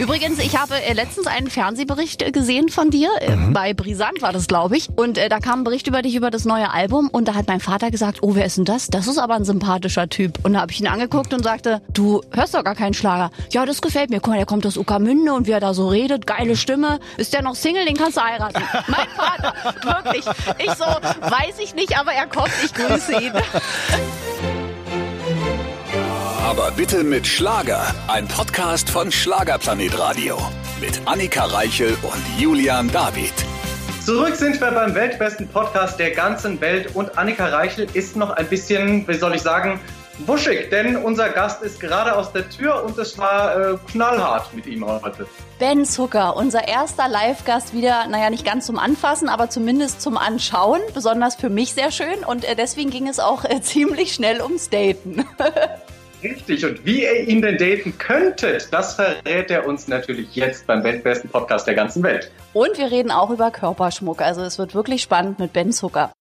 Übrigens, ich habe äh, letztens einen Fernsehbericht äh, gesehen von dir. Äh, Bei Brisant war das, glaube ich. Und äh, da kam ein Bericht über dich über das neue Album. Und da hat mein Vater gesagt, oh, wer ist denn das? Das ist aber ein sympathischer Typ. Und da habe ich ihn angeguckt und sagte, du hörst doch gar keinen Schlager. Ja, das gefällt mir. Guck mal, der kommt aus Uckermünde und wie er da so redet. Geile Stimme. Ist der noch Single? Den kannst du heiraten. mein Vater. Wirklich. Ich so, weiß ich nicht, aber er kommt. Ich grüße ihn. Aber bitte mit Schlager. Ein Podcast von Schlagerplanet Radio. Mit Annika Reichel und Julian David. Zurück sind wir beim weltbesten Podcast der ganzen Welt und Annika Reichel ist noch ein bisschen, wie soll ich sagen, wuschig, denn unser Gast ist gerade aus der Tür und es war äh, knallhart mit ihm heute. Ben Zucker, unser erster Live-Gast wieder, naja, nicht ganz zum Anfassen, aber zumindest zum Anschauen. Besonders für mich sehr schön und äh, deswegen ging es auch äh, ziemlich schnell ums Daten. Richtig, und wie ihr ihn denn daten könntet, das verrät er uns natürlich jetzt beim weltbesten Podcast der ganzen Welt. Und wir reden auch über Körperschmuck. Also es wird wirklich spannend mit Ben Zucker.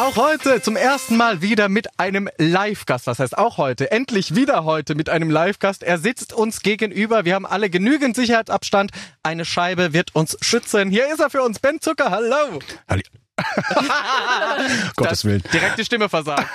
Auch heute zum ersten Mal wieder mit einem Live-Gast. Was heißt auch heute? Endlich wieder heute mit einem Live-Gast. Er sitzt uns gegenüber. Wir haben alle genügend Sicherheitsabstand. Eine Scheibe wird uns schützen. Hier ist er für uns, Ben Zucker. Hallo. Gottes Willen. Direkte Stimme versagt.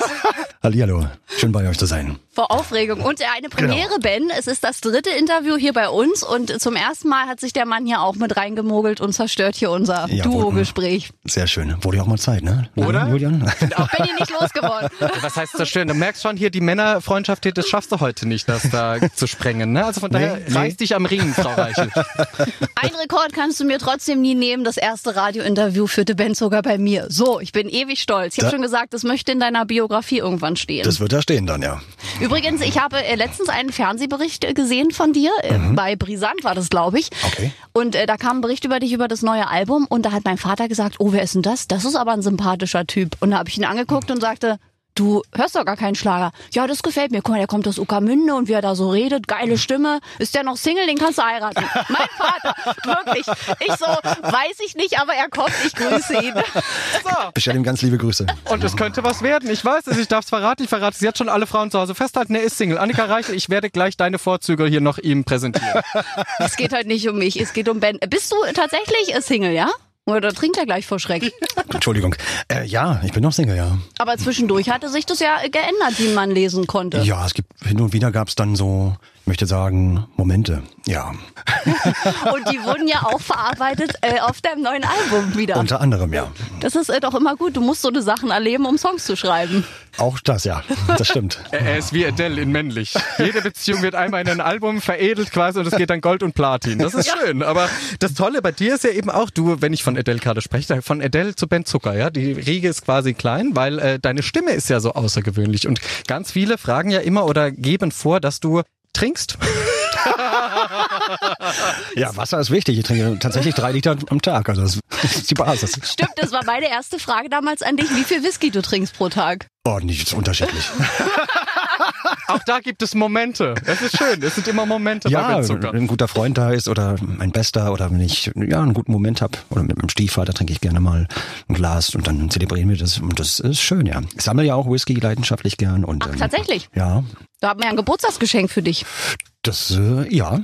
Hallihallo. Schön bei euch zu sein. Vor Aufregung. Und eine Premiere, Ben. Es ist das dritte Interview hier bei uns und zum ersten Mal hat sich der Mann hier auch mit reingemogelt und zerstört hier unser Ja, Duo-Gespräch. Sehr schön. Wurde ja auch mal Zeit, ne? Oder? Julian? Auch bin hier nicht losgeworden. Was heißt das schön? Du merkst schon hier, die Männerfreundschaft hier, das schaffst du heute nicht, das da zu sprengen. Ne? Also von daher nee. reiß dich am Ring, Frau Reichel. Ein Rekord kannst du mir trotzdem nie nehmen. Das erste Radiointerview führte Ben sogar bei mir. So, ich bin ewig stolz. Ich habe schon gesagt, das möchte in deiner Biografie irgendwann stehen. Das wird da stehen dann, ja. Übrigens, ich habe äh, letztens einen Fernsehbericht äh, gesehen von dir. Äh, Bei Brisant war das, glaube ich. Okay. Und äh, da kam ein Bericht über dich über das neue Album. Und da hat mein Vater gesagt, oh, wer ist denn das? Das ist aber ein sympathischer Typ. Und da habe ich ihn angeguckt und sagte, du hörst doch gar keinen Schlager. Ja, das gefällt mir. Guck mal, der kommt aus Uckermünde und wie er da so redet. Geile Stimme. Ist der noch Single? Den kannst du heiraten. Mein Vater. Wirklich. Ich so, weiß ich nicht, aber er kommt. Ich grüße ihn. Bestell ihm ganz liebe Grüße. Und es könnte was werden. Ich weiß es, ich darf es verraten. Ich verrate es jetzt schon alle Frauen zu Hause. Festhalten, er ist Single. Annika Reichel, ich werde gleich deine Vorzüge hier noch ihm präsentieren. Es geht halt nicht um mich, es geht um Ben. Bist du tatsächlich äh, Single, ja? Oder trinkt er gleich vor Schreck? Entschuldigung. Äh, ja, ich bin noch Single, ja. Aber zwischendurch hatte sich das ja geändert, wie man lesen konnte. Ja, es gibt hin und wieder gab es dann so, möchte sagen, Momente. Ja. Und die wurden ja auch verarbeitet äh, auf deinem neuen Album wieder. Unter anderem, ja. Das ist äh, doch immer gut. Du musst so eine Sachen erleben, um Songs zu schreiben. Auch das, ja. Das stimmt. Er ist wie Adele in männlich. Jede Beziehung wird einmal in ein Album veredelt quasi und es geht dann Gold und Platin. Das ist schön. Aber das Tolle bei dir ist ja eben auch, du, wenn ich von Adele gerade spreche, von Adele zu Ben Zucker, ja, die Riege ist quasi klein, weil äh, deine Stimme ist ja so außergewöhnlich. Und ganz viele fragen ja immer oder geben vor, dass du trinkst. Ja, Wasser ist wichtig. Ich trinke tatsächlich drei Liter am Tag. Also das ist die Basis. Stimmt, das war meine erste Frage damals an dich, wie viel Whisky du trinkst pro Tag. Oh, nicht unterschiedlich. Auch da gibt es Momente. Es ist schön. Es sind immer Momente bei Ja, Ben wenn Zucker. ein guter Freund da ist oder mein Bester oder wenn ich ja einen guten Moment habe oder mit meinem Stiefvater trinke ich gerne mal ein Glas und dann zelebrieren wir das und das ist schön, ja. Ich sammle ja auch Whisky leidenschaftlich gern und Ach, ähm, tatsächlich? ja, Da haben wir ja ein Geburtstagsgeschenk für dich. Das äh, ja.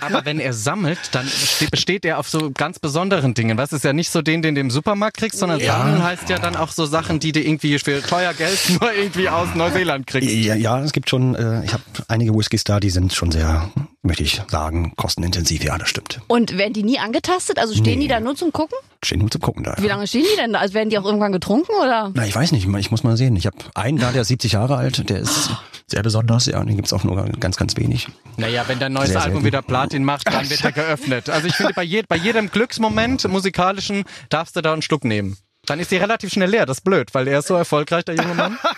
Aber wenn er sammelt, dann ste- besteht er auf so ganz besonderen Dingen. Was ist ja nicht so den, den du im Supermarkt kriegst, sondern sammeln heißt ja dann auch so Sachen, die du irgendwie für teuer Geld nur irgendwie aus Neuseeland kriegst. Ja, ja, es gibt schon, äh, ich habe einige Whiskys da, die sind schon sehr, möchte ich sagen, kostenintensiv. Ja, das stimmt. Und werden die nie angetastet? Also stehen die da nur zum Gucken? Stehen nur zum Gucken da. Wie lange stehen die denn da? Also werden die auch irgendwann getrunken oder? Na, ich weiß nicht, ich muss mal sehen. Ich habe einen da, der ist 70 Jahre alt, der ist sehr besonders, ja, und den gibt's auch nur ganz, ganz wenig. Naja, wenn dein neues Sehr Album selten. wieder Platin macht, dann wird er geöffnet. Also ich finde, bei, je, bei jedem Glücksmoment musikalischen darfst du da einen Schluck nehmen. Dann ist die relativ schnell leer. Das ist blöd, weil er ist so erfolgreich, der junge Mann.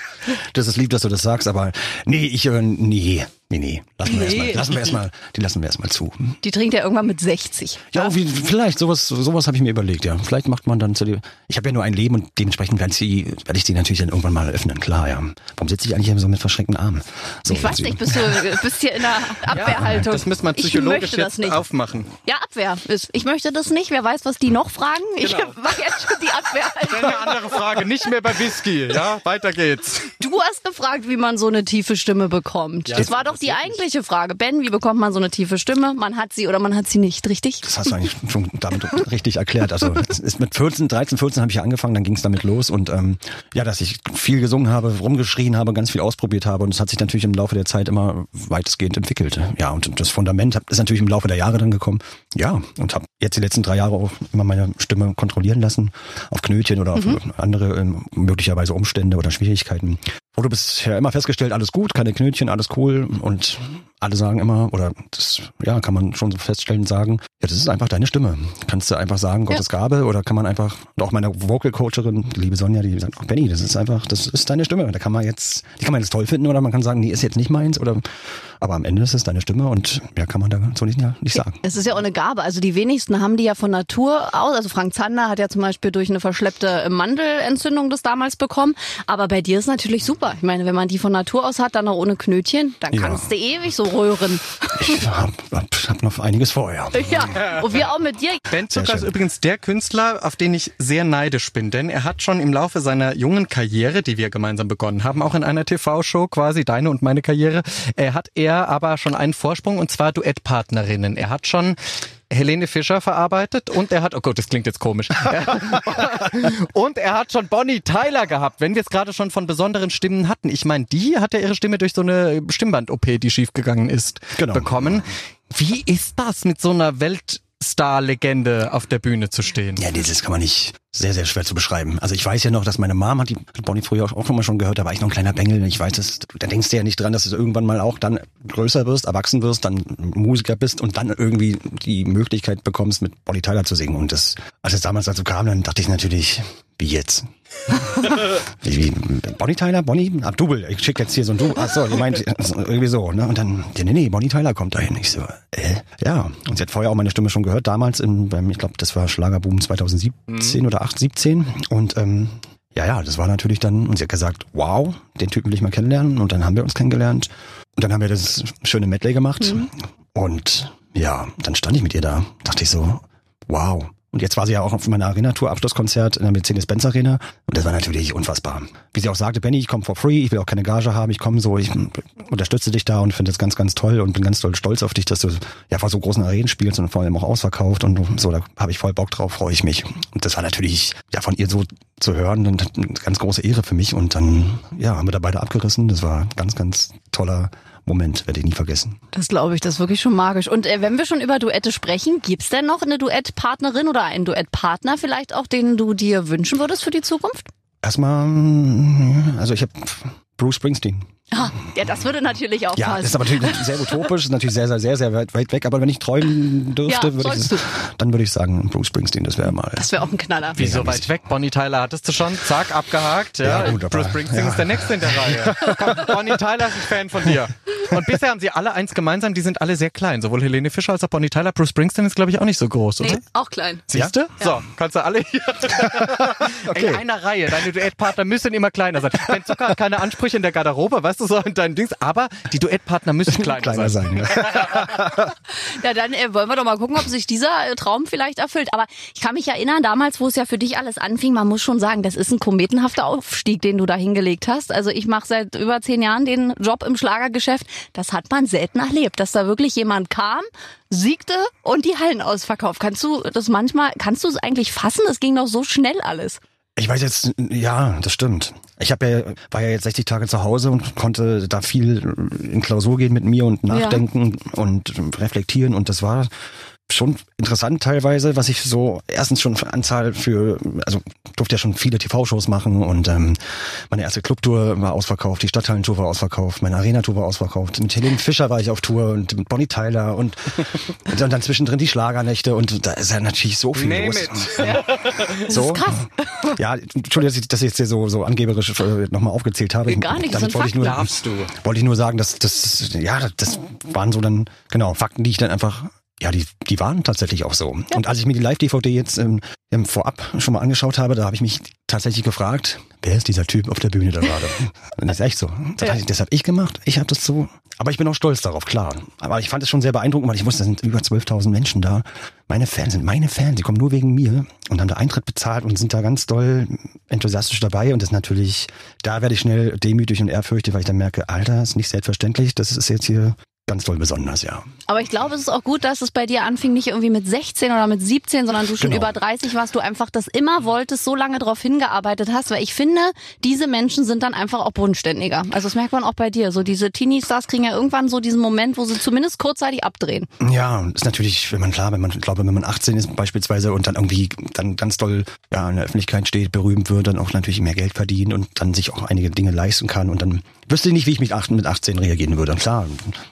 Das ist lieb, dass du das sagst, aber nee, ich, äh, nee, nee, nee. Lassen wir Nee. erstmal, lassen wir erstmal, die lassen wir erstmal zu. Hm? Die trinkt er irgendwann mit 60. Ja, wie, vielleicht, sowas, sowas habe ich mir überlegt, ja. Vielleicht macht man dann zu dem, ich habe ja nur ein Leben und dementsprechend werde ich, sie, werde ich die natürlich dann irgendwann mal öffnen, klar, ja. Warum sitze ich eigentlich hier so mit verschränkten Armen? So, Ich weiß nicht, bist du bist hier in der Abwehrhaltung. Das müssen wir ich psychologisch das jetzt nicht. aufmachen. Ja, Abwehr. ist- Ich möchte das nicht. Wer weiß, was die noch fragen. Ich Genau. mache jetzt schon die Abwehrhaltung. Eine andere Frage, nicht mehr bei Whisky. Ja, weiter geht's. Du hast gefragt, wie man so eine tiefe Stimme bekommt. Das war doch die eigentliche Frage. Ben, wie bekommt man so eine tiefe Stimme? Man hat sie oder man hat sie nicht, richtig? Das hast du eigentlich schon damit richtig erklärt. Also es ist mit 14, 13, 14 habe ich ja angefangen, dann ging es damit los und ähm, ja, dass ich viel gesungen habe, rumgeschrien habe, ganz viel ausprobiert habe und es hat sich natürlich im Laufe der Zeit immer weitestgehend entwickelt. Ja, und das Fundament ist natürlich im Laufe der Jahre dann gekommen. Ja, und habe jetzt die letzten drei Jahre auch immer meine Stimme kontrollieren lassen auf Knötchen oder auf mhm. andere ähm, möglicherweise Umstände oder Schwierigkeiten. Wo du bisher immer festgestellt, alles gut, keine Knötchen, alles cool und alle sagen immer, oder das, ja, kann man schon so feststellen, sagen, ja, das ist einfach deine Stimme. Kannst du einfach sagen, Gottes ja. Gabe, oder kann man einfach, und auch meine Vocal Coacherin, liebe Sonja, die sagt, Benny, das ist einfach, das ist deine Stimme. Da kann man jetzt, die kann man jetzt toll finden, oder man kann sagen, nee, ist jetzt nicht meins, oder, aber am Ende ist es deine Stimme und ja, kann man da so nicht, nicht sagen. Es ist ja auch eine Gabe. Also die wenigsten haben die ja von Natur aus. Also Frank Zander hat ja zum Beispiel durch eine verschleppte Mandelentzündung das damals bekommen. Aber bei dir ist natürlich super. Ich meine, wenn man die von Natur aus hat, dann auch ohne Knötchen, dann ja. kannst du ewig so röhren. Ich hab, hab noch einiges vor, ja. Ja, und wir auch mit dir. Ben Zucker ist übrigens der Künstler, auf den ich sehr neidisch bin, denn er hat schon im Laufe seiner jungen Karriere, die wir gemeinsam begonnen haben, auch in einer TV-Show quasi, deine und meine Karriere, er hat er aber schon einen Vorsprung und zwar Duettpartnerinnen. Er hat schon Helene Fischer verarbeitet und er hat, oh Gott, das klingt jetzt komisch. und er hat schon Bonnie Tyler gehabt, wenn wir es gerade schon von besonderen Stimmen hatten. Ich meine, die hat ja ihre Stimme durch so eine Stimmband-OP, die schiefgegangen ist, genau. bekommen. Wie ist das mit so einer Welt Star-Legende auf der Bühne zu stehen. Ja, dieses kann man nicht sehr, sehr schwer zu beschreiben. Also ich weiß ja noch, dass meine Mom hat die Bonnie früher auch, auch immer schon gehört, da war ich noch ein kleiner Bengel. Ich weiß es, da denkst du ja nicht dran, dass du irgendwann mal auch dann größer wirst, erwachsen wirst, dann Musiker bist und dann irgendwie die Möglichkeit bekommst, mit Bonnie Tyler zu singen. Und das, als es damals dazu kam, dann dachte ich natürlich, wie jetzt? wie, Bonnie Tyler? Bonnie? Abdubel. Ich schicke jetzt hier so ein Du. Achso, ihr meint irgendwie so, ne? Und dann, nee, nee, Bonnie Tyler kommt dahin. Ich so, äh, ja. Und sie hat vorher auch meine Stimme schon gehört, damals in, beim, ich glaube, das war Schlagerboom 2017 mhm. oder 8, 17. Und ähm, ja, ja, das war natürlich dann, und sie hat gesagt, wow, den Typen will ich mal kennenlernen. Und dann haben wir uns kennengelernt. Und dann haben wir das schöne Medley gemacht. Mhm. Und ja, dann stand ich mit ihr da. Dachte ich so, wow, und jetzt war sie ja auch auf meiner Arena-Tour-Abschlusskonzert in der Mercedes-Benz Arena. Und das war natürlich unfassbar. Wie sie auch sagte, Benny, ich komme for free, ich will auch keine Gage haben, ich komme so, ich unterstütze dich da und finde das ganz, ganz toll und bin ganz toll stolz auf dich, dass du ja vor so großen Arenen spielst und vor allem auch ausverkauft und so, da habe ich voll Bock drauf, freue ich mich. Und das war natürlich, ja, von ihr so zu hören, eine ganz große Ehre für mich. Und dann, ja, haben wir da beide abgerissen. Das war ganz, ganz toller Moment, werde ich nie vergessen. Das glaube ich, das ist wirklich schon magisch. Und äh, wenn wir schon über Duette sprechen, gibt's denn noch eine Duettpartnerin oder einen Duettpartner vielleicht auch, den du dir wünschen würdest für die Zukunft? Erstmal, also ich habe Bruce Springsteen. Ah, ja, das würde natürlich auch ja, passen. Ja, ist aber natürlich sehr utopisch, ist natürlich sehr, sehr, sehr, sehr weit, weit weg. Aber wenn ich träumen dürfte, ja, würde ich, dann würde ich sagen, Bruce Springsteen, das wäre mal. Das wäre auch ein Knaller. Wie so weit weg? Bonnie Tyler hattest du schon, zack, abgehakt. Ja, ja gut, aber, Bruce Springsteen ja. ist der Nächste in der Reihe. Komm, Bonnie Tyler ist ein Fan von dir. Und bisher haben sie alle eins gemeinsam, die sind alle sehr klein. Sowohl Helene Fischer als auch Bonnie Tyler. Bruce Springsteen ist, glaube ich, auch nicht so groß, oder? Nee, auch klein. Siehst du? So, kannst du alle hier okay. in einer Reihe. Deine Duettpartner müssen immer kleiner sein. Ben Zucker hat keine Ansprüche in der Garderobe, weißt du so, in deinen Dings aber die Duettpartner müssen kleiner, kleiner sein. sein ja. ja, dann äh, wollen wir doch mal gucken, ob sich dieser äh, Traum vielleicht erfüllt. Aber ich kann mich erinnern, damals, wo es ja für dich alles anfing, man muss schon sagen, das ist ein kometenhafter Aufstieg, den du da hingelegt hast. Also ich mache seit über zehn Jahren den Job im Schlagergeschäft. Das hat man selten erlebt, dass da wirklich jemand kam, siegte und die Hallen ausverkauft. Kannst du das manchmal, kannst du es eigentlich fassen? Es ging doch so schnell alles. Ich weiß jetzt, ja, das stimmt. Ich habe ja, war ja jetzt 60 Tage zu Hause und konnte da viel in Klausur gehen mit mir und nachdenken ja. und reflektieren und das war schon interessant teilweise, was ich so erstens schon für Anzahl für, also durfte ja schon viele TV-Shows machen und ähm, meine erste Clubtour war ausverkauft, die Stadthallentour war ausverkauft, meine Arena-Tour war ausverkauft, mit Helene Fischer war ich auf Tour und mit Bonnie Tyler und, und dann, dann zwischendrin die Schlagernächte und da ist ja natürlich so viel Name los. It. Ja. So, krass. Ja, Entschuldigung, dass ich das jetzt hier so, so angeberisch äh, nochmal aufgezählt habe. Gar nicht, Damit wollte ich nur, darfst du. Wollte ich nur sagen, dass das, ja, das waren so dann, genau, Fakten, die ich dann einfach ja, die, die waren tatsächlich auch so. Und als ich mir die Live-DVD jetzt ähm, ähm, vorab schon mal angeschaut habe, da habe ich mich tatsächlich gefragt, wer ist dieser Typ auf der Bühne da gerade? Und das ist echt so. Das, Ja. ich- das habe ich gemacht, ich habe das so. Aber ich bin auch stolz darauf, klar. Aber ich fand es schon sehr beeindruckend, weil ich wusste, da sind über 12.000 Menschen da. Meine Fans sind meine Fans, die kommen nur wegen mir und haben da Eintritt bezahlt und sind da ganz doll enthusiastisch dabei. Und das ist natürlich, da werde ich schnell demütig und ehrfürchtig, weil ich dann merke, Alter, ist nicht selbstverständlich, das ist jetzt hier ganz doll besonders, ja. Aber ich glaube, es ist auch gut, dass es bei dir anfing, nicht irgendwie mit 16 oder mit 17, sondern du schon Genau. über 30 warst, du einfach das immer wolltest, so lange drauf hingearbeitet hast, weil ich finde, diese Menschen sind dann einfach auch bodenständiger. Also das merkt man auch bei dir. So diese Teenie-Stars kriegen ja irgendwann so diesen Moment, wo sie zumindest kurzzeitig abdrehen. Ja, und ist natürlich, wenn man klar, wenn man, glaube, wenn man 18 ist beispielsweise und dann irgendwie dann ganz doll ja, in der Öffentlichkeit steht, berühmt wird, dann auch natürlich mehr Geld verdient und dann sich auch einige Dinge leisten kann und dann wüsste ich nicht, wie ich mit 18, mit 18 reagieren würde. Klar,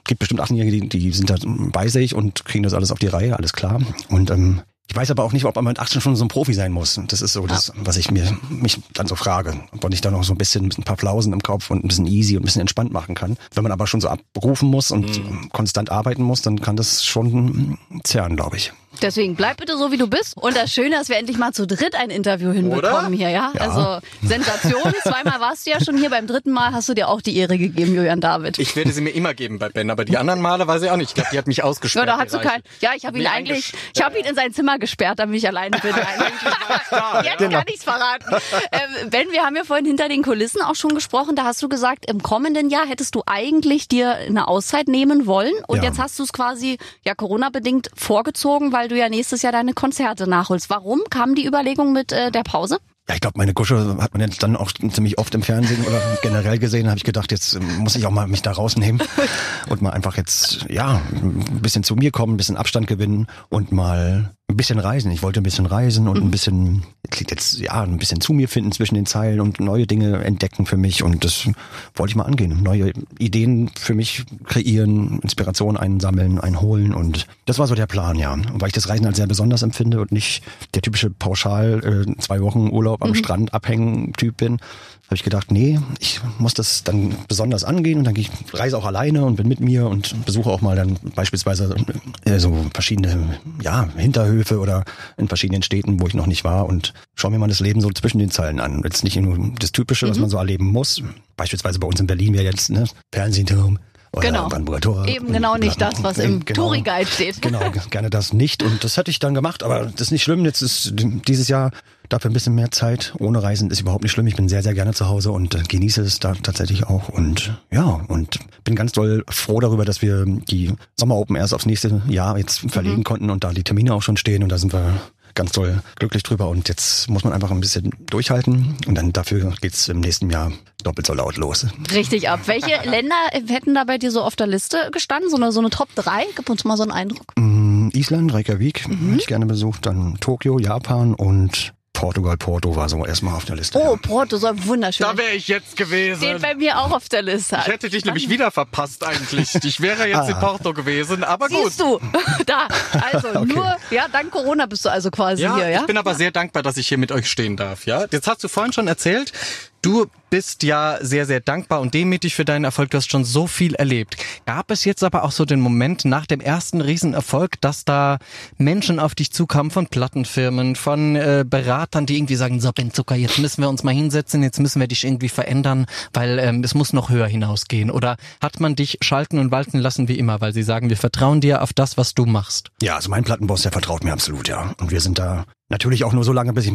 gibt bestimmt 18-Jährige, die, die sind da bei sich und kriegen das alles auf die Reihe, alles klar. Und ähm, ich weiß aber auch nicht, ob man mit 18 schon so ein Profi sein muss. Das ist so das, was ich mir mich dann so frage. Ob man nicht da noch so ein bisschen mit ein paar Flausen im Kopf und ein bisschen easy und ein bisschen entspannt machen kann. Wenn man aber schon so abrufen muss und konstant arbeiten muss, dann kann das schon zerren, glaube ich. Deswegen bleib bitte so, wie du bist. Und das Schöne, dass wir endlich mal zu dritt ein Interview hinbekommen hier, ja? Ja. Also Sensation. Zweimal warst du ja schon hier, beim dritten Mal hast du dir auch die Ehre gegeben, Julian David. Ich werde sie mir immer geben bei Ben, aber die anderen Male weiß ich auch nicht. Ich glaube, die hat mich Ja, ausgesperrt. da hast du kein. Ja, ich habe ihn eigentlich, ich habe ihn in sein Zimmer gesperrt, damit ich alleine bin. Jetzt Genau. kann ich's verraten. Ähm, ben, wir haben ja vorhin hinter den Kulissen auch schon gesprochen. Da hast du gesagt, im kommenden Jahr hättest du eigentlich dir eine Auszeit nehmen wollen. Und Ja. jetzt hast du es quasi ja Corona-bedingt vorgezogen, weil du ja nächstes Jahr deine Konzerte nachholst. Warum kam die Überlegung mit äh, der Pause? Ja, ich glaube, meine Gusche hat man jetzt dann auch ziemlich oft im Fernsehen oder generell gesehen. habe ich gedacht, jetzt ähm, muss ich auch mal mich da rausnehmen und mal einfach jetzt ja ein bisschen zu mir kommen, ein bisschen Abstand gewinnen und mal ein bisschen reisen. Ich wollte ein bisschen reisen und ein bisschen klingt jetzt ja ein bisschen zu mir finden zwischen den Zeilen und neue Dinge entdecken für mich und das wollte ich mal angehen. Neue Ideen für mich kreieren, Inspiration einsammeln, einholen und das war so der Plan, ja. Und weil ich das Reisen als sehr besonders empfinde und nicht der typische pauschal äh, zwei Wochen Urlaub am Strand abhängen Typ bin, habe ich gedacht, nee, ich muss das dann besonders angehen und dann gehe ich reise auch alleine und bin mit mir und besuche auch mal dann beispielsweise äh, so verschiedene ja, Hinterhöfe oder in verschiedenen Städten, wo ich noch nicht war und schaue mir mal das Leben so zwischen den Zeilen an. Jetzt nicht nur das Typische, was man so erleben muss. Beispielsweise bei uns in Berlin wäre jetzt ne, Fernsehturm oder Genau. Eben genau nicht das, was im Genau. Touri-Guide steht. Genau, gerne das nicht. Und das hätte ich dann gemacht, aber das ist nicht schlimm. Jetzt ist dieses Jahr dafür ein bisschen mehr Zeit. Ohne Reisen ist überhaupt nicht schlimm. Ich bin sehr, sehr gerne zu Hause und äh, genieße es da tatsächlich auch. Und ja, und bin ganz doll froh darüber, dass wir die Sommer Open erst aufs nächste Jahr jetzt verlegen konnten und da die Termine auch schon stehen. Und da sind wir ganz doll glücklich drüber. Und jetzt muss man einfach ein bisschen durchhalten. Und dann dafür geht's im nächsten Jahr doppelt so laut los. Richtig ab. Welche Länder hätten da bei dir so auf der Liste gestanden? So eine, so eine Top 3? Gib uns mal so einen Eindruck. Mm, Island, Reykjavik, hätte ich gerne besucht. Dann Tokio, Japan und Portugal, Porto war so erstmal auf der Liste. Oh, Porto, so wunderschön. Da wäre ich jetzt gewesen. Steht bei mir auch auf der Liste. Ich hätte dich nämlich wieder verpasst eigentlich. Ich wäre jetzt in Porto gewesen, aber gut. Siehst du, da. Also nur, ja, dank Corona bist du also quasi Ja, hier, ja? ich bin aber sehr dankbar, dass ich hier mit euch stehen darf. Ja, jetzt hast du vorhin schon erzählt, du bist ja sehr, sehr dankbar und demütig für deinen Erfolg. Du hast schon so viel erlebt. Gab es jetzt aber auch so den Moment nach dem ersten Riesenerfolg, dass da Menschen auf dich zukamen von Plattenfirmen, von äh, Beratern, die irgendwie sagen, so Ben Zucker, jetzt müssen wir uns mal hinsetzen, jetzt müssen wir dich irgendwie verändern, weil ähm, es muss noch höher hinausgehen. Oder hat man dich schalten und walten lassen wie immer, weil sie sagen, wir vertrauen dir auf das, was du machst? Ja, also mein Plattenboss, der vertraut mir absolut, ja. Und wir sind da natürlich auch nur so lange, bis ich,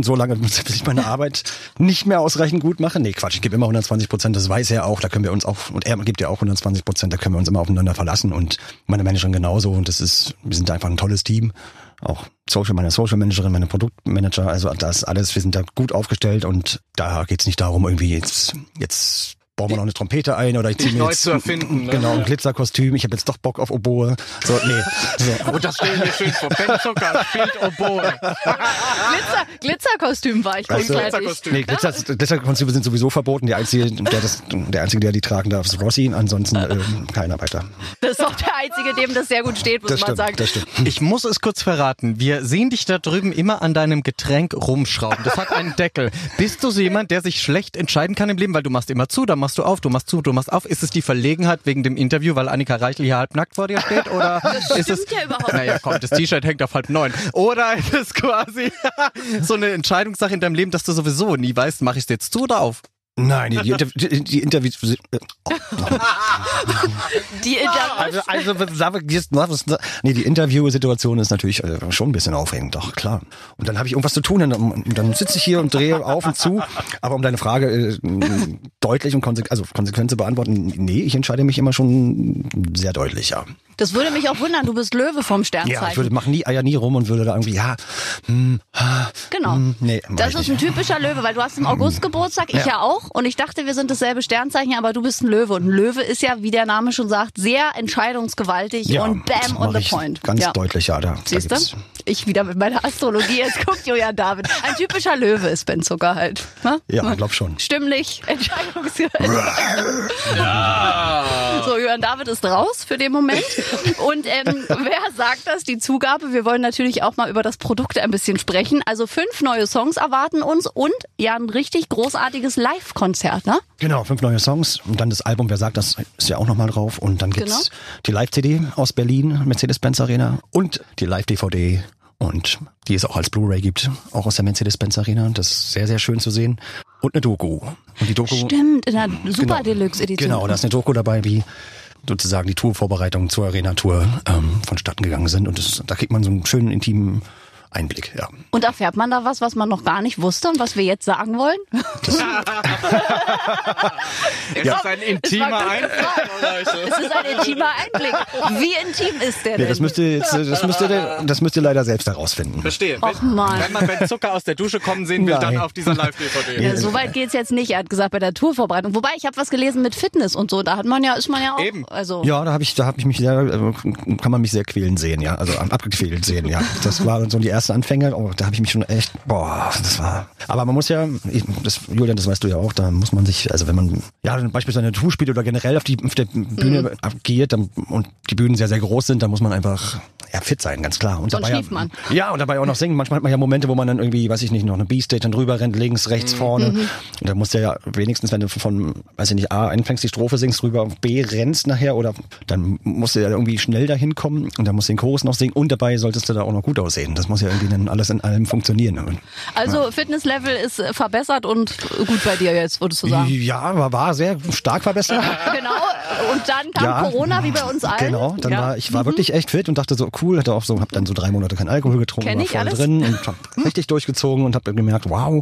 so lange, bis ich meine Arbeit nicht mehr ausreichend gut mache. Nee, Quatsch, ich gebe immer 120 Prozent, das weiß er auch, da können wir uns auch, und er gibt ja auch 120 Prozent, da können wir uns immer aufeinander verlassen und meine Managerin genauso und das ist, wir sind einfach ein tolles Team. Auch Social, meine Social Managerin, meine Produktmanager, also das alles, wir sind da gut aufgestellt und da geht's nicht darum, irgendwie jetzt, jetzt bauen wir noch eine Trompete ein oder ich ziehe mir neu jetzt zu erfinden, ne? genau ein Glitzerkostüm, ich habe jetzt doch Bock auf Oboe. So, nee. So. Oh, das stelle ich mir schön vor. Ben Zucker spielt Oboe. Glitzer, Glitzerkostüm war ich Weißt. Glitzerkostüm. Nee, Glitzer, Glitzerkostüme sind sowieso verboten. Der einzige, der, das, der einzige, der die tragen darf, ist Rossi. Ansonsten ähm, keiner weiter. Das ist doch der Einzige, dem das sehr gut steht, muss Das man stimmt, sagen. das stimmt. Ich muss es kurz verraten. Wir sehen dich da drüben immer an deinem Getränk rumschrauben. Das hat einen Deckel. Bist du so jemand, der sich schlecht entscheiden kann im Leben, weil du machst immer zu, dann machst machst du auf, du machst zu, du machst auf. Ist es die Verlegenheit wegen dem Interview, weil Annika Reichel hier halbnackt vor dir steht? Oder ist es. ja überhaupt Naja, komm, das T-Shirt hängt auf halb neun. Oder ist es quasi so eine Entscheidungssache in deinem Leben, dass du sowieso nie weißt, mache ich es jetzt zu oder auf? Nein, die, die, die, Interviews. äh, Die Inter Also, also noch? Was- nee, die Interviewsituation ist natürlich äh, schon ein bisschen aufregend, doch klar. Und dann habe ich irgendwas zu tun und, dann- sitze ich hier und drehe auf und zu. Aber um deine Frage äh, deutlich und konsequent, also konsequent zu beantworten, nee, ich entscheide mich immer schon sehr deutlich, ja. Das würde mich auch wundern, du bist Löwe vom Ja, Sternzeichen. ich würde machen nie Eier nie rum und würde da irgendwie, ja, hm, ha, Genau. hm, nee, Das ist ein typischer Löwe, weil du hast im August Geburtstag, ich ja. Ja. auch. Und ich dachte, wir sind dasselbe Sternzeichen, aber du bist ein Löwe. Und ein Löwe ist ja, wie der Name schon sagt, sehr entscheidungsgewaltig ja, und bam on the point. Ganz ja. deutlich, ja. Da, da Siehst du? Ich wieder mit meiner Astrologie. Jetzt guckt Julian David. Ein typischer Löwe ist Ben Zucker halt. Ne? Ja, glaub schon. Stimmlich, entscheidungsgewaltig. So, Julian David ist raus für den Moment. Und ähm, wer sagt das? Die Zugabe. Wir wollen natürlich auch mal über das Produkt ein bisschen sprechen. Also fünf neue Songs erwarten uns und ja ein richtig großartiges Live-Konzert, ne? Genau, fünf neue Songs und dann das Album, wer sagt, das ist ja auch nochmal drauf. Und dann gibt's Genau. die Live-CD aus Berlin, Mercedes-Benz Arena und die Live-DVD und die es auch als Blu-ray gibt, auch aus der Mercedes-Benz Arena. Das ist sehr, sehr schön zu sehen. Und eine Doku. Und die Doku. Stimmt, in der Super Genau. Deluxe-Edition. Genau, da ist eine Doku dabei, wie sozusagen die Tourvorbereitungen zur Arena-Tour ähm, vonstatten gegangen sind. Und das, da kriegt man so einen schönen, intimen Einblick, ja. Und erfährt man da was, was man noch gar nicht wusste und was wir jetzt sagen wollen? Es Ja. ist ein Es war intimer Einblick. Es ist ein intimer Einblick. Wie intim ist der denn? das müsst ihr jetzt, das müsst ihr, das müsst ihr leider selbst herausfinden. Verstehe. Och, Mann. Wenn man Ben Zucker aus der Dusche kommen sehen will, dann Nein. auf dieser Live-DVD. Ja, so weit geht's jetzt nicht. Er hat gesagt, bei der Tourvorbereitung. Wobei, ich habe was gelesen mit Fitness und so. Da hat man ja, ist man ja auch. Eben. Also, Ja, da habe ich, da habe ich mich sehr, äh, kann man mich sehr quälen sehen, ja, also abgequält sehen, ja. Das waren so die ersten Anfänge. Oh, da habe ich mich schon echt, boah, das war. Aber man muss ja, ich, das, Julian, das weißt du ja auch, da muss man sich, also wenn man, ja, beispielsweise eine Tour spielt oder generell auf die auf der Bühne Mhm. geht dann, und die Bühnen sehr, sehr groß sind, dann muss man einfach ja, fit sein, ganz klar. Und Sonst dabei schläft man. Ja, und dabei auch noch singen. Manchmal hat man ja Momente, wo man dann irgendwie, weiß ich nicht, noch eine B-Stage dann drüber rennt, links, rechts, vorne. Und da musst du ja wenigstens, wenn du von, weiß ich nicht, A einfängst, die Strophe singst, drüber auf B rennst nachher oder dann musst du ja irgendwie schnell dahin kommen und dann musst du den Chorus noch singen und dabei solltest du da auch noch gut aussehen. Das muss ja irgendwie dann alles in allem funktionieren. Und also Fitnesslevel ist äh, verbessert und gut bei dir jetzt, würdest du sagen. Ja, aber war sehr stark verbessert. Genau. Und dann kam Ja. Corona, wie bei uns allen. Genau, dann ja. Mhm. war ich war wirklich echt fit und dachte so cool, hatte auch so, hab dann so drei Monate keinen Alkohol getrunken, Kenn war voll alles. drin und hab richtig durchgezogen und hab dann gemerkt, wow.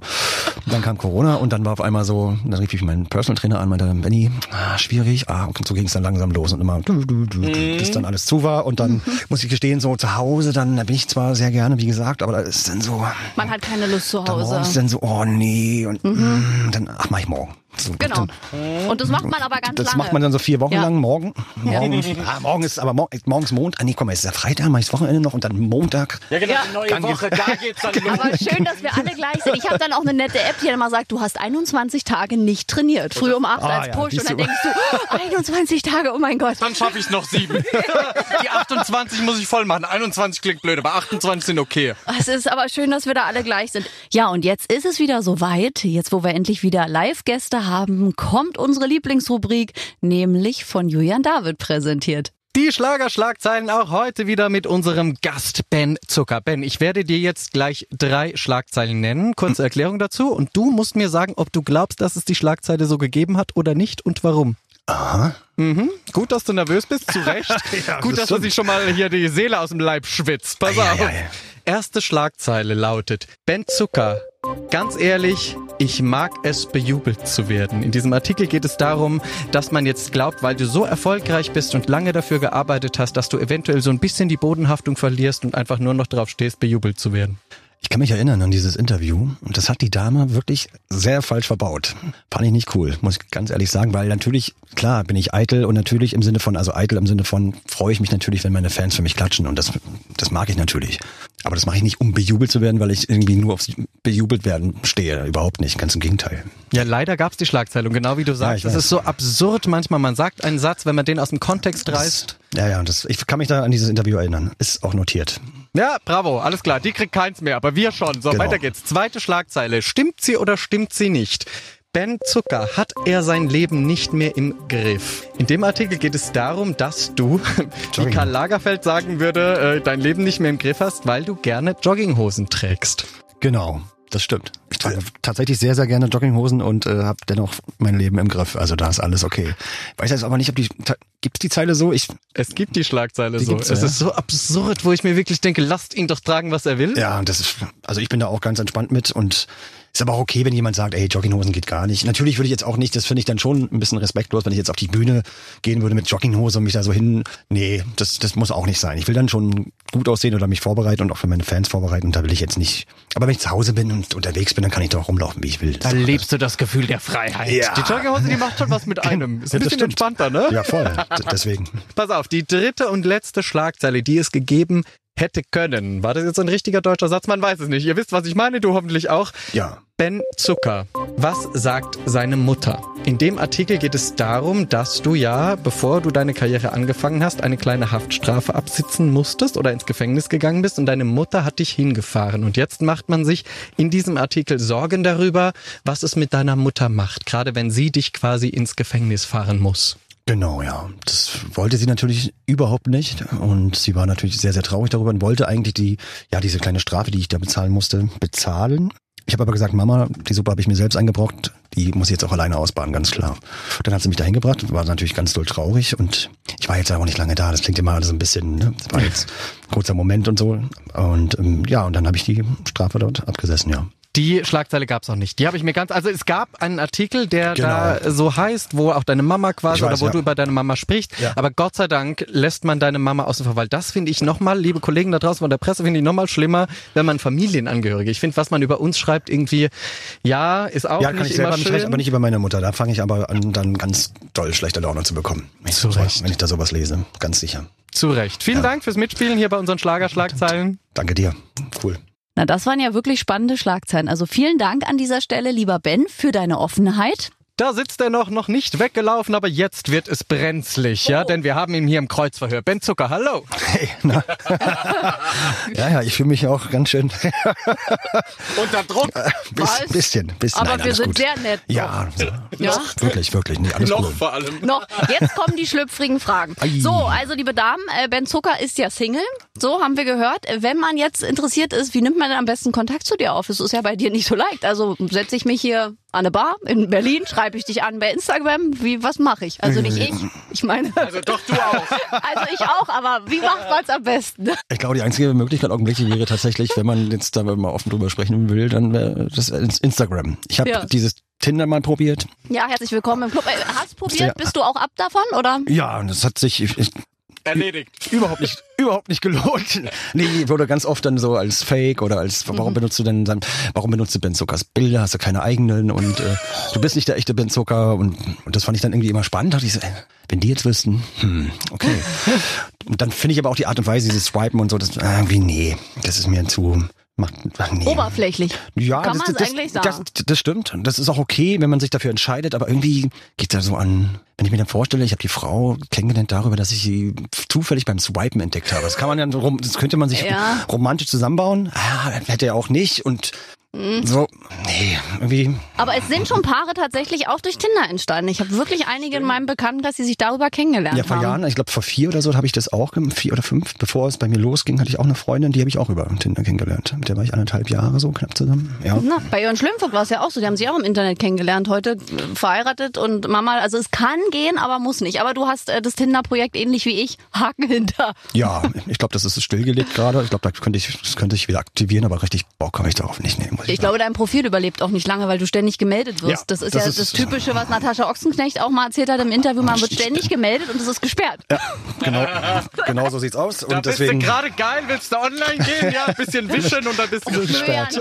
Und dann kam Corona und dann war auf einmal so, dann rief ich meinen Personal Trainer an, meinte dann, Benny, ah, schwierig, ah, und so ging es dann langsam los und immer, du, du, du, du, bis dann alles zu war und dann Mhm. muss ich gestehen, so zu Hause, dann da bin ich zwar sehr gerne, wie gesagt, aber da ist dann so, Man hat keine Lust zu da morgens Hause. dann so, oh nee und mm, dann, ach mach ich morgen. So, Genau. Dann, Und das macht man aber ganz das lange. macht man dann so vier Wochen Ja. lang, morgen. Morgen, ah, morgen ist aber morgen, morgens Montag. Ah, nee, komm, es ist ja Freitag, mach ich das Wochenende noch und dann Montag. Ja, genau, Ja. neue Woche, da geht's dann los. Aber schön, dass wir alle gleich sind. Ich habe dann auch eine nette App, die dann mal sagt, du hast 21 Tage nicht trainiert. Früh um 8 Ah, als ja, Push. und dann du. denkst du, 21 Tage, oh mein Gott. Dann schaffe ich noch sieben. Die 28 muss ich voll machen. 21 klingt blöd, aber 28 sind okay. Es ist aber schön, dass wir da alle gleich sind. Ja, und jetzt ist es wieder soweit. Jetzt, wo wir endlich wieder Live-Gäste haben, kommt unsere Lieblingsrubrik, nämlich von Julian David präsentiert. Die Schlagerschlagzeilen auch heute wieder mit unserem Gast Ben Zucker. Ben, ich werde dir jetzt gleich drei Schlagzeilen nennen. Kurze Erklärung dazu. Und du musst mir sagen, ob du glaubst, dass es die Schlagzeile so gegeben hat oder nicht und warum. Aha. Mhm. Gut, dass du nervös bist, zu Recht. Ja, Gut, das dass man stimmt. sich schon mal hier die Seele aus dem Leib schwitzt. Pass Ei, auf. ei, ei. Erste Schlagzeile lautet, Ben Zucker, ganz ehrlich, ich mag es, bejubelt zu werden. In diesem Artikel geht es darum, dass man jetzt glaubt, weil du so erfolgreich bist und lange dafür gearbeitet hast, dass du eventuell so ein bisschen die Bodenhaftung verlierst und einfach nur noch drauf stehst, bejubelt zu werden. Ich kann mich erinnern an dieses Interview und das hat die Dame wirklich sehr falsch verbaut. Fand ich nicht cool, muss ich ganz ehrlich sagen, weil natürlich, klar, bin ich eitel und natürlich im Sinne von, also eitel im Sinne von, freue ich mich natürlich, wenn meine Fans für mich klatschen und das, das mag ich natürlich. Aber das mache ich nicht, um bejubelt zu werden, weil ich irgendwie nur aufs bejubelt werden stehe. Überhaupt nicht, ganz im Gegenteil. Ja, leider gab's die Schlagzeile und genau wie du sagst, ich das ist so absurd manchmal. Man sagt einen Satz, wenn man den aus dem Kontext reißt. Ja, ja, das, ich kann mich da an dieses Interview erinnern. Ist auch notiert. Ja, bravo, alles klar. Die kriegt keins mehr, aber wir schon. So, Genau. weiter geht's. Zweite Schlagzeile. Stimmt sie oder stimmt sie nicht? Ben Zucker, hat er sein Leben nicht mehr im Griff? In dem Artikel geht es darum, dass du, wie. Karl Lagerfeld sagen würde, äh, dein Leben nicht mehr im Griff hast, weil du gerne Jogginghosen trägst. Genau, das stimmt. Ich trage tatsächlich sehr, sehr gerne Jogginghosen und äh, habe dennoch mein Leben im Griff. Also da ist alles okay. Ich weiß jetzt aber nicht, ob die gibt's die Zeile so? Ich Es gibt die Schlagzeile Die so. es ja. ist so absurd, wo ich mir wirklich denke, lasst ihn doch tragen, was er will. ja, das ist also ich bin da auch ganz entspannt mit und ist aber auch okay, wenn jemand sagt, ey, Jogginghosen geht gar nicht. Natürlich würde ich jetzt auch nicht, das finde ich dann schon ein bisschen respektlos, wenn ich jetzt auf die Bühne gehen würde mit Jogginghose und mich da so hin. Nee, das, das muss auch nicht sein. Ich will dann schon gut aussehen oder mich vorbereiten und auch für meine Fans vorbereiten. Und da will ich jetzt nicht. Aber wenn ich zu Hause bin und unterwegs bin, dann kann ich doch rumlaufen, wie ich will. Da lebst du das Gefühl der Freiheit. Ja. Die Jogginghose, die macht schon was mit einem. Ist ein Ja, bisschen stimmt. entspannter, ne? Ja, voll. Deswegen. Pass auf, die dritte und letzte Schlagzeile, die es gegeben hätte können. War das jetzt ein richtiger deutscher Satz? Man weiß es nicht. Ihr wisst, was ich meine, du hoffentlich auch. Ja. Ben Zucker. Was sagt seine Mutter? In dem Artikel geht es darum, dass du ja, bevor du deine Karriere angefangen hast, eine kleine Haftstrafe absitzen musstest oder ins Gefängnis gegangen bist und deine Mutter hat dich hingefahren. Und jetzt macht man sich in diesem Artikel Sorgen darüber, was es mit deiner Mutter macht, gerade wenn sie dich quasi ins Gefängnis fahren muss. Genau, ja. Das wollte sie natürlich überhaupt nicht. Und sie war natürlich sehr, sehr traurig darüber und wollte eigentlich die, ja, diese kleine Strafe, die ich da bezahlen musste, bezahlen. Ich habe aber gesagt, Mama, die Suppe habe ich mir selbst eingebrockt, die muss ich jetzt auch alleine ausbaden, ganz klar. Dann hat sie mich dahin gebracht, war natürlich ganz doll traurig und ich war jetzt auch nicht lange da. Das klingt immer alles ein bisschen, ne? Das war jetzt ein kurzer Moment und so. Und ähm, ja, und dann habe ich die Strafe dort abgesessen, ja. Die Schlagzeile gab es auch nicht. Die habe ich mir ganz. Also es gab einen Artikel, der Genau. da so heißt, wo auch deine Mama quasi Ich weiß, oder wo ja. du über deine Mama sprichst. Ja. Aber Gott sei Dank lässt man deine Mama außen vor, weil das finde ich nochmal, liebe Kollegen da draußen von der Presse, finde ich nochmal schlimmer, wenn man Familienangehörige. Ich finde, was man über uns schreibt, irgendwie, ja, ist auch Ja, nicht kann ich immer selber nicht schön. recht, aber nicht über meine Mutter. Da fange ich aber an, dann ganz doll schlechte Laune zu bekommen. Wenn ich, Zu sowas- Recht. wenn ich da sowas lese, ganz sicher. Zu Recht. Vielen Ja. Dank fürs Mitspielen hier bei unseren Schlagerschlagzeilen. Danke dir. Cool. Na, das waren ja wirklich spannende Schlagzeilen. Also vielen Dank an dieser Stelle, lieber Ben, für deine Offenheit. Da sitzt er noch, noch nicht weggelaufen, aber jetzt wird es brenzlig, ja, denn wir haben ihn hier im Kreuzverhör. Ben Zucker, hallo. Hey, na. ja, ja, ich fühle mich auch ganz schön. Unter Druck. Bis, Was? bisschen, bisschen. Aber Nein, wir sind gut. sehr nett. Ja, Ja? wirklich, wirklich. Nee, alles Noch cool. vor allem. Noch, jetzt kommen die schlüpfrigen Fragen. So, also liebe Damen, äh, Ben Zucker ist ja Single. So haben wir gehört. Wenn man jetzt interessiert ist, wie nimmt man denn am besten Kontakt zu dir auf? Es ist ja bei dir nicht so leicht. Also setze ich mich hier an eine Bar in Berlin, schreibe ich dich an bei Instagram. Wie, was mache ich? Also nicht ich. Ich meine, Also doch du auch. also ich auch, aber wie macht man's am besten? Ich glaube, die einzige Möglichkeit augenblicklich wäre tatsächlich, wenn man jetzt da mal offen drüber sprechen will, dann wäre das ins- Instagram. Ich habe Ja. dieses Tinder mal probiert. Ja, herzlich willkommen im Club. Äh, Hast probiert? Bist du auch ab davon, oder? Ja, und das hat sich ich, ich, Erledigt. überhaupt nicht, überhaupt nicht gelohnt. Nee, wurde ganz oft dann so als Fake oder als, warum benutzt du denn dann, warum benutzt du Ben Zuckers Bilder, hast du keine eigenen und äh, du bist nicht der echte Ben Zucker und, und das fand ich dann irgendwie immer spannend. Dachte ich so, äh, wenn die jetzt wüssten, hm, okay. und dann finde ich aber auch die Art und Weise, dieses Swipen und so, das, äh, irgendwie, nee, das ist mir zu, macht, ach, nee. Oberflächlich. Ja, Kann das, das, eigentlich das, sagen? das, das stimmt. Das ist auch okay, wenn man sich dafür entscheidet, aber irgendwie geht's da so an, wenn ich mir dann vorstelle, ich habe die Frau kennengelernt darüber, dass ich sie zufällig beim Swipen entdeckt habe. Das kann man ja, rom- das könnte man sich Ja. romantisch zusammenbauen. Ah, hätte er auch nicht und Mhm. so, nee, irgendwie, Aber es sind schon Paare tatsächlich auch durch Tinder entstanden. Ich habe wirklich einige in meinem Bekanntenkreis, die sich darüber kennengelernt ja, vor haben. Jahren, ich glaube vor vier oder so habe ich das auch, vier oder fünf, bevor es bei mir losging, hatte ich auch eine Freundin, die habe ich auch über Tinder kennengelernt. Mit der war ich anderthalb Jahre so knapp zusammen. Ja. Na, bei Jörn Schlümfurt war es ja auch so. Die haben sich auch im Internet kennengelernt. Heute äh, verheiratet und Mama. Also es kann gehen, aber muss nicht. Aber du hast äh, das Tinder-Projekt ähnlich wie ich. Haken hinter. Ja, ich glaube, das ist stillgelegt gerade. Ich glaube, da könnte ich, das könnte ich wieder aktivieren, aber richtig Bock habe ich darauf nicht. Muss ich Ich glaube, dein Profil überlebt auch nicht lange, weil du ständig gemeldet wirst. Ja, das ist das ja ist- das Typische, was Natascha Ochsenknecht auch mal erzählt hat im Interview. Man wird ständig gemeldet und es ist gesperrt. Genau, genau so sieht's aus. Da Und bist deswegen. du gerade geil, willst du online gehen? Ja, ein bisschen wischen und dann bist du David.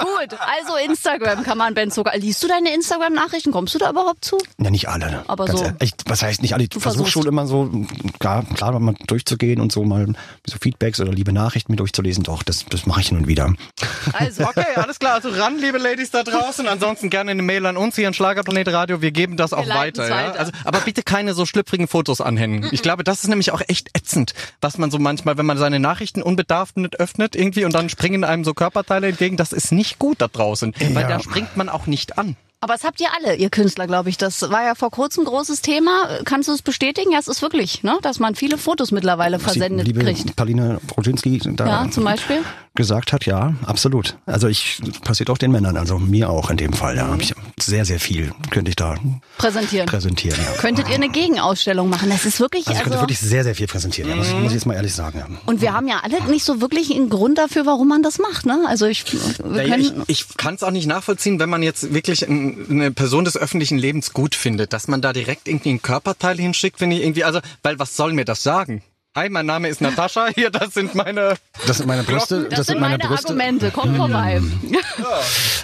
Gut, also Instagram kann man Ben Zucker. Liest du deine Instagram-Nachrichten? Kommst du da überhaupt zu? Ja, nicht alle. Aber Ganz so. ehrlich. Ich, was heißt nicht alle? Ich versuche versuchst. schon immer so, klar, klar, mal durchzugehen und so mal so Feedbacks oder liebe Nachrichten mir durchzulesen. Doch, das, das mache ich hin und wieder. Also, Okay, alles klar. Also ran, liebe Ladies da draußen. Ansonsten gerne eine Mail an uns hier an Schlagerplanet Radio. Wir geben das auch weiter. Ja? weiter. Also, aber bitte keine so schlüpfrigen Fotos anhängen. Ich glaube, das ist nämlich auch echt ätzend, was man so manchmal, wenn man seine Nachrichten unbedarft nicht öffnet irgendwie und dann springen einem so Körperteile entgegen. Das ist nicht gut da draußen, weil Ja. da springt man auch nicht an. Aber das habt ihr alle, ihr Künstler, glaube ich. Das war ja vor kurzem großes Thema. Kannst du es bestätigen? Ja, es ist wirklich, ne? dass man viele Fotos mittlerweile Was die versendet liebe kriegt. Paulina Rodzinski da Ja, zum Beispiel. gesagt hat, ja, absolut. Also ich passiert auch den Männern, also mir auch in dem Fall. Ja, Hab ich sehr, sehr viel könnte ich da Präsentieren. präsentieren. Ja. Könntet ihr eine Gegenausstellung machen? Das ist wirklich, Also ich könnte also, wirklich sehr, sehr viel präsentieren. Ja, muss, ich- muss ich jetzt mal ehrlich sagen. Ja. und wir haben ja alle nicht so wirklich einen Grund dafür, warum man das macht, ne? Also ich, wir ich ich kann es auch nicht nachvollziehen, wenn man jetzt wirklich ein, eine Person des öffentlichen Lebens gut findet, dass man da direkt irgendwie ein Körperteil hinschickt, wenn ich irgendwie, also, weil was soll mir das sagen? Hi, mein Name ist Natascha, hier, das sind meine... Das sind meine Brüste. das, sind meine, Brüste. Argumente. Komm vorbei.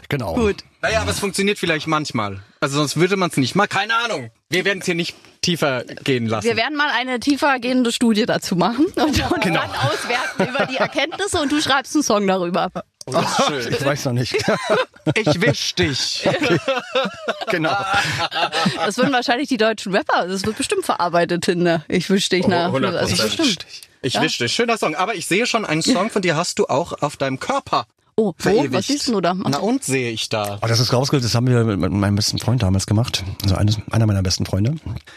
Genau. Gut. Naja, aber es funktioniert vielleicht manchmal. Also sonst würde man es nicht mal. Keine Ahnung. Wir werden es hier nicht tiefer gehen lassen. Wir werden mal eine tiefer gehende Studie dazu machen und, und Genau. dann auswerten über die Erkenntnisse und du schreibst einen Song darüber. Oh, das ist schön. Ich weiß noch nicht. Ich wisch dich. genau. Das würden wahrscheinlich die deutschen Rapper. Das wird bestimmt verarbeitet, Tinder. Ich wünsche dich nach. 100%. Also Ich bestimmt. Ich Ja. wisch dich. Schöner Song. Aber ich sehe schon, einen Song von dir hast du auch auf deinem Körper. Oh, wo? verewigt. Was siehst du da? Na und sehe ich da. Oh, das ist rausgeholt, das haben wir mit meinem besten Freund damals gemacht. Also eines, einer meiner besten Freunde.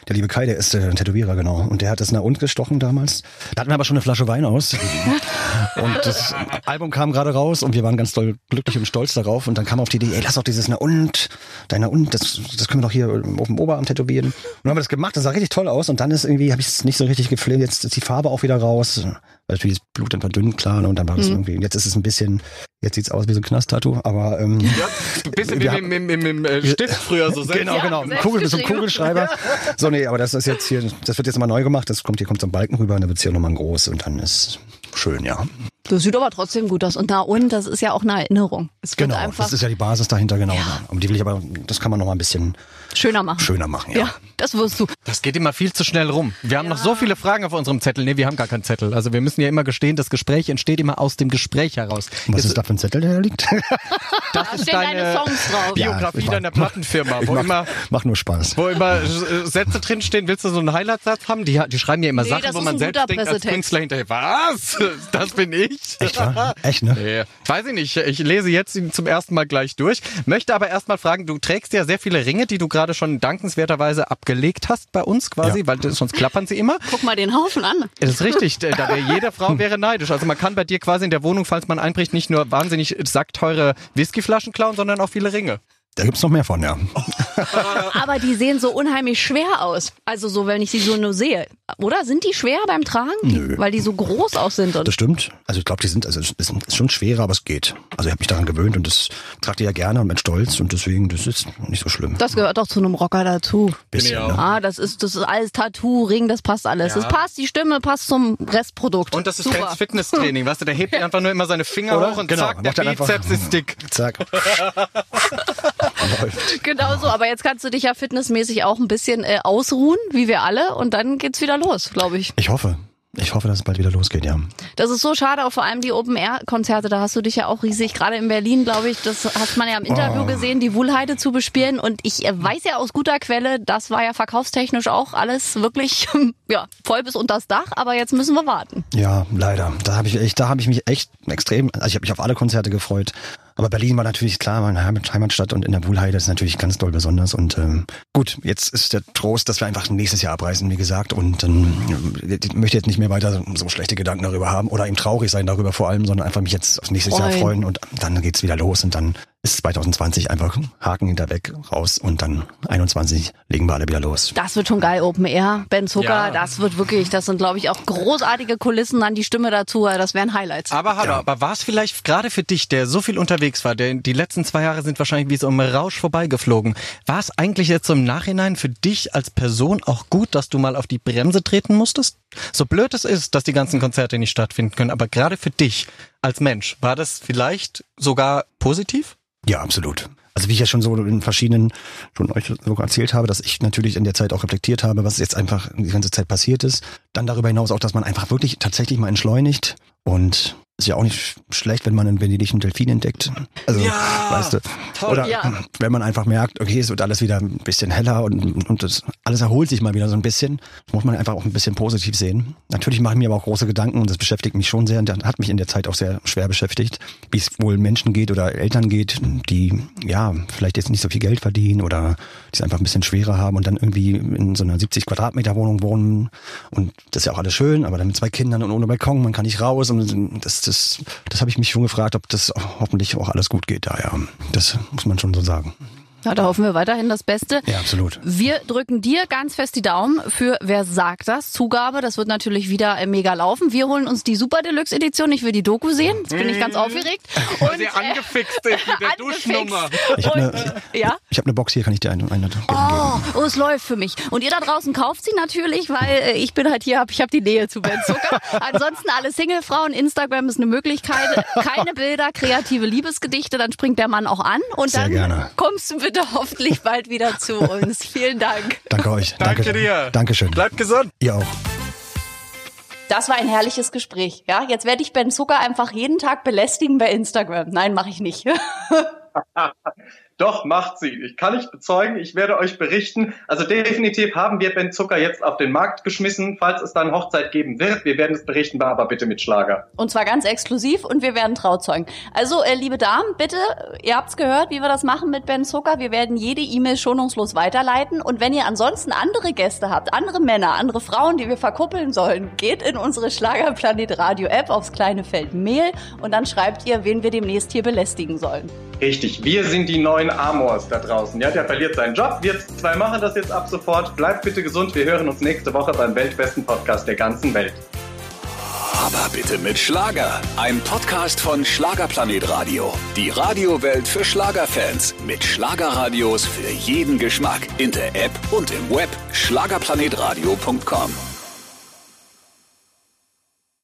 Der liebe Kai, der ist äh, ein Tätowierer, genau. Und der hat das nach uns gestochen damals. Da hatten wir aber schon eine Flasche Wein aus. und das Album kam gerade raus und wir waren ganz doll glücklich und stolz darauf. Und dann kam auf die Idee, ey, lass doch dieses Na und, dein Na und, das, das können wir doch hier auf dem Oberarm tätowieren. Und dann haben wir das gemacht, das sah richtig toll aus. Und dann ist irgendwie, habe ich es nicht so richtig gefilmt. Jetzt ist die Farbe auch wieder raus. Weil natürlich das Blut dann verdünnt, klar. ne, Und dann war das irgendwie, jetzt ist es ein bisschen, jetzt sieht's aus wie so ein Knast-Tattoo. Aber ähm, Bisschen Wir wie mit, mit, mit, mit Stift früher so selbst. Genau, Ja, genau. Ein selbst Kugel, so ein geschrieben. Kugelschreiber. So, nee, aber das ist jetzt hier, das wird jetzt mal neu gemacht. Das kommt, hier kommt so ein Balken rüber und dann wird's hier nochmal groß und dann ist schön, ja. Das sieht aber trotzdem gut aus. Und na und, das ist ja auch eine Erinnerung. Es wird Genau, einfach das ist ja die Basis dahinter, genau. Ja. Um die will ich aber, das kann man nochmal ein bisschen schöner machen. schöner machen, ja. Ja, das wirst du. Das geht immer viel zu schnell rum. Wir haben noch so viele Fragen auf unserem Zettel. Nee, wir haben gar keinen Zettel. Also wir müssen ja immer gestehen, das Gespräch entsteht immer aus dem Gespräch heraus. Was Jetzt- ist da für ein Zettel, der da liegt? Da stehen deine Songs drauf. Ja, Biografie deiner Plattenfirma, wo mach, immer mach nur Spaß. wo immer Sätze drinstehen, willst du so einen Highlight-Satz haben? Die, die schreiben ja immer Nee, Sachen, das wo ist man selbst denkt als. Künstler hinterher, was? Das bin ich? Echt, wahr? Echt, ne? Nee, weiß ich nicht. Ich lese jetzt ihn zum ersten Mal gleich durch. Möchte aber erstmal fragen, du trägst ja sehr viele Ringe, die du gerade schon dankenswerterweise abgelegt hast bei uns quasi, Ja. weil sonst klappern sie immer. Guck mal den Haufen an. Das ist richtig. Da wäre jede Frau wäre neidisch. Also man kann bei dir quasi in der Wohnung, falls man einbricht, nicht nur wahnsinnig sackteure Whiskyflaschen klauen, sondern auch viele Ringe. Da gibt's noch mehr von, ja. Aber die sehen so unheimlich schwer aus. Also so, wenn ich sie so nur sehe. Oder? Sind die schwer beim Tragen? Nö. Weil die so groß aus sind. Und Das stimmt. Also ich glaube, die sind, also es ist, schon schwerer, aber es geht. Also ich habe mich daran gewöhnt und das trage ich ja gerne und mit Stolz und deswegen, das ist nicht so schlimm. das gehört doch zu einem Rocker dazu. Bisschen, ich auch. ne? Ah, das ist, das ist alles Tattoo, Ring, das passt alles. Das passt, die Stimme passt zum Restprodukt. Und das ist Super. kein Fitnesstraining, weißt du, der hebt einfach nur immer seine Finger Oder? hoch und Genau, zack, der macht dann einfach- Bizeps ist dick. Zack. Läuft. Genau so, aber jetzt kannst du dich ja fitnessmäßig auch ein bisschen äh, ausruhen, wie wir alle, und dann geht's wieder los, glaube ich. Ich hoffe. Ich hoffe, dass es bald wieder losgeht, ja. Das ist so schade, auch vor allem die Open-Air-Konzerte, da hast du dich ja auch riesig, gerade in Berlin, glaube ich, das hat man ja im Interview Oh. gesehen, die Wuhlheide zu bespielen und ich äh, weiß ja aus guter Quelle, das war ja verkaufstechnisch auch alles wirklich, ja, voll bis unters Dach, aber jetzt müssen wir warten. Ja, leider. Da habe ich echt, da habe ich mich echt extrem, also ich habe mich auf alle Konzerte gefreut. Aber Berlin war natürlich klar, meine Heimat, Heimatstadt und in der Wuhlheide ist natürlich ganz doll besonders. Und ähm, gut, jetzt ist der Trost, dass wir einfach nächstes Jahr abreisen, wie gesagt. Und ähm, ich möchte jetzt nicht mehr weiter so schlechte Gedanken darüber haben oder eben traurig sein darüber vor allem, sondern einfach mich jetzt aufs nächste Jahr Freuen. freuen und dann geht's wieder los und dann ist 2020 einfach Haken hinterweg raus und dann 21 legen wir alle wieder los. Das wird schon geil, Open Air, Ben Zucker, Ja. das wird wirklich, das sind glaube ich auch großartige Kulissen, dann die Stimme dazu, das wären Highlights. Aber hallo, aber war es vielleicht gerade für dich, der so viel unterwegs war, der die letzten zwei Jahre sind wahrscheinlich wie so im Rausch vorbeigeflogen, war es eigentlich jetzt so im Nachhinein für dich als Person auch gut, dass du mal auf die Bremse treten musstest? So blöd es ist, dass die ganzen Konzerte nicht stattfinden können, aber gerade für dich als Mensch, war das vielleicht sogar positiv? Ja, absolut. Also wie ich ja schon so in verschiedenen, schon euch sogar erzählt habe, dass ich natürlich in der Zeit auch reflektiert habe, was jetzt einfach die ganze Zeit passiert ist. Dann darüber hinaus auch, dass man einfach wirklich tatsächlich mal entschleunigt und Ist ja auch nicht schlecht, wenn man in Venedig einen Delfin entdeckt. Also, Ja, weißt du. toll. Oder Ja. wenn man einfach merkt, okay, es wird alles wieder ein bisschen heller und, und das, alles erholt sich mal wieder so ein bisschen. Das muss man einfach auch ein bisschen positiv sehen. Natürlich mache ich mir aber auch große Gedanken und das beschäftigt mich schon sehr und hat mich in der Zeit auch sehr schwer beschäftigt, wie es wohl Menschen geht oder Eltern geht, die ja vielleicht jetzt nicht so viel Geld verdienen oder die es einfach ein bisschen schwerer haben und dann irgendwie in so einer 70 Quadratmeter Wohnung wohnen und das ist ja auch alles schön, aber dann mit zwei Kindern und ohne Balkon, man kann nicht raus und das, das, das habe ich mich schon gefragt, ob das hoffentlich auch alles gut geht da, ja. Das muss man schon so sagen. Ja, da hoffen wir weiterhin das Beste. Ja, absolut. Wir drücken dir ganz fest die Daumen für Wer sagt das? Zugabe. Das wird natürlich wieder äh, mega laufen. Wir holen uns die Super Deluxe Edition. Ich will die Doku sehen. Jetzt bin ich ganz aufgeregt. Und, Weil sie angefixt ist mit der. Duschnummer. Ich habe eine, äh, ja? ich hab eine Box hier, kann ich dir eine, eine. Oh, oh, es läuft für mich. Und ihr da draußen kauft sie natürlich, weil äh, ich bin halt hier, hab, ich habe die Nähe zu Ben Zucker. Ansonsten alle Singlefrauen, Instagram ist eine Möglichkeit. Keine Bilder, kreative Liebesgedichte, dann springt der Mann auch an. Und Sehr dann gerne. kommst du bitte hoffentlich bald wieder zu uns. Vielen Dank. Danke euch. Danke dir. Dankeschön. Bleibt gesund. Ihr auch. Das war ein herrliches Gespräch. Ja, jetzt werde ich Ben Zucker einfach jeden Tag belästigen bei Instagram. Nein, mache ich nicht. Doch, macht sie. Ich kann nicht bezeugen, ich werde euch berichten. Also definitiv haben wir Ben Zucker jetzt auf den Markt geschmissen, falls es dann Hochzeit geben wird. Wir werden es berichten, aber bitte mit Schlager. Und zwar ganz exklusiv und wir werden Trauzeugen. Also, äh, liebe Damen, bitte, ihr habt's gehört, wie wir das machen mit Ben Zucker. Wir werden jede E-Mail schonungslos weiterleiten. Und wenn ihr ansonsten andere Gäste habt, andere Männer, andere Frauen, die wir verkuppeln sollen, geht in unsere Schlagerplanet Radio App aufs kleine Feld Mail und dann schreibt ihr, wen wir demnächst hier belästigen sollen. Richtig, wir sind die neuen Amors da draußen. Ja, der verliert seinen Job. Wir zwei machen das jetzt ab sofort. Bleibt bitte gesund. Wir hören uns nächste Woche beim weltbesten Podcast der ganzen Welt. Aber bitte mit Schlager. Ein Podcast von Schlagerplanet Radio. Die Radiowelt für Schlagerfans. Mit Schlagerradios für jeden Geschmack. In der App und im Web. Schlagerplanetradio.com.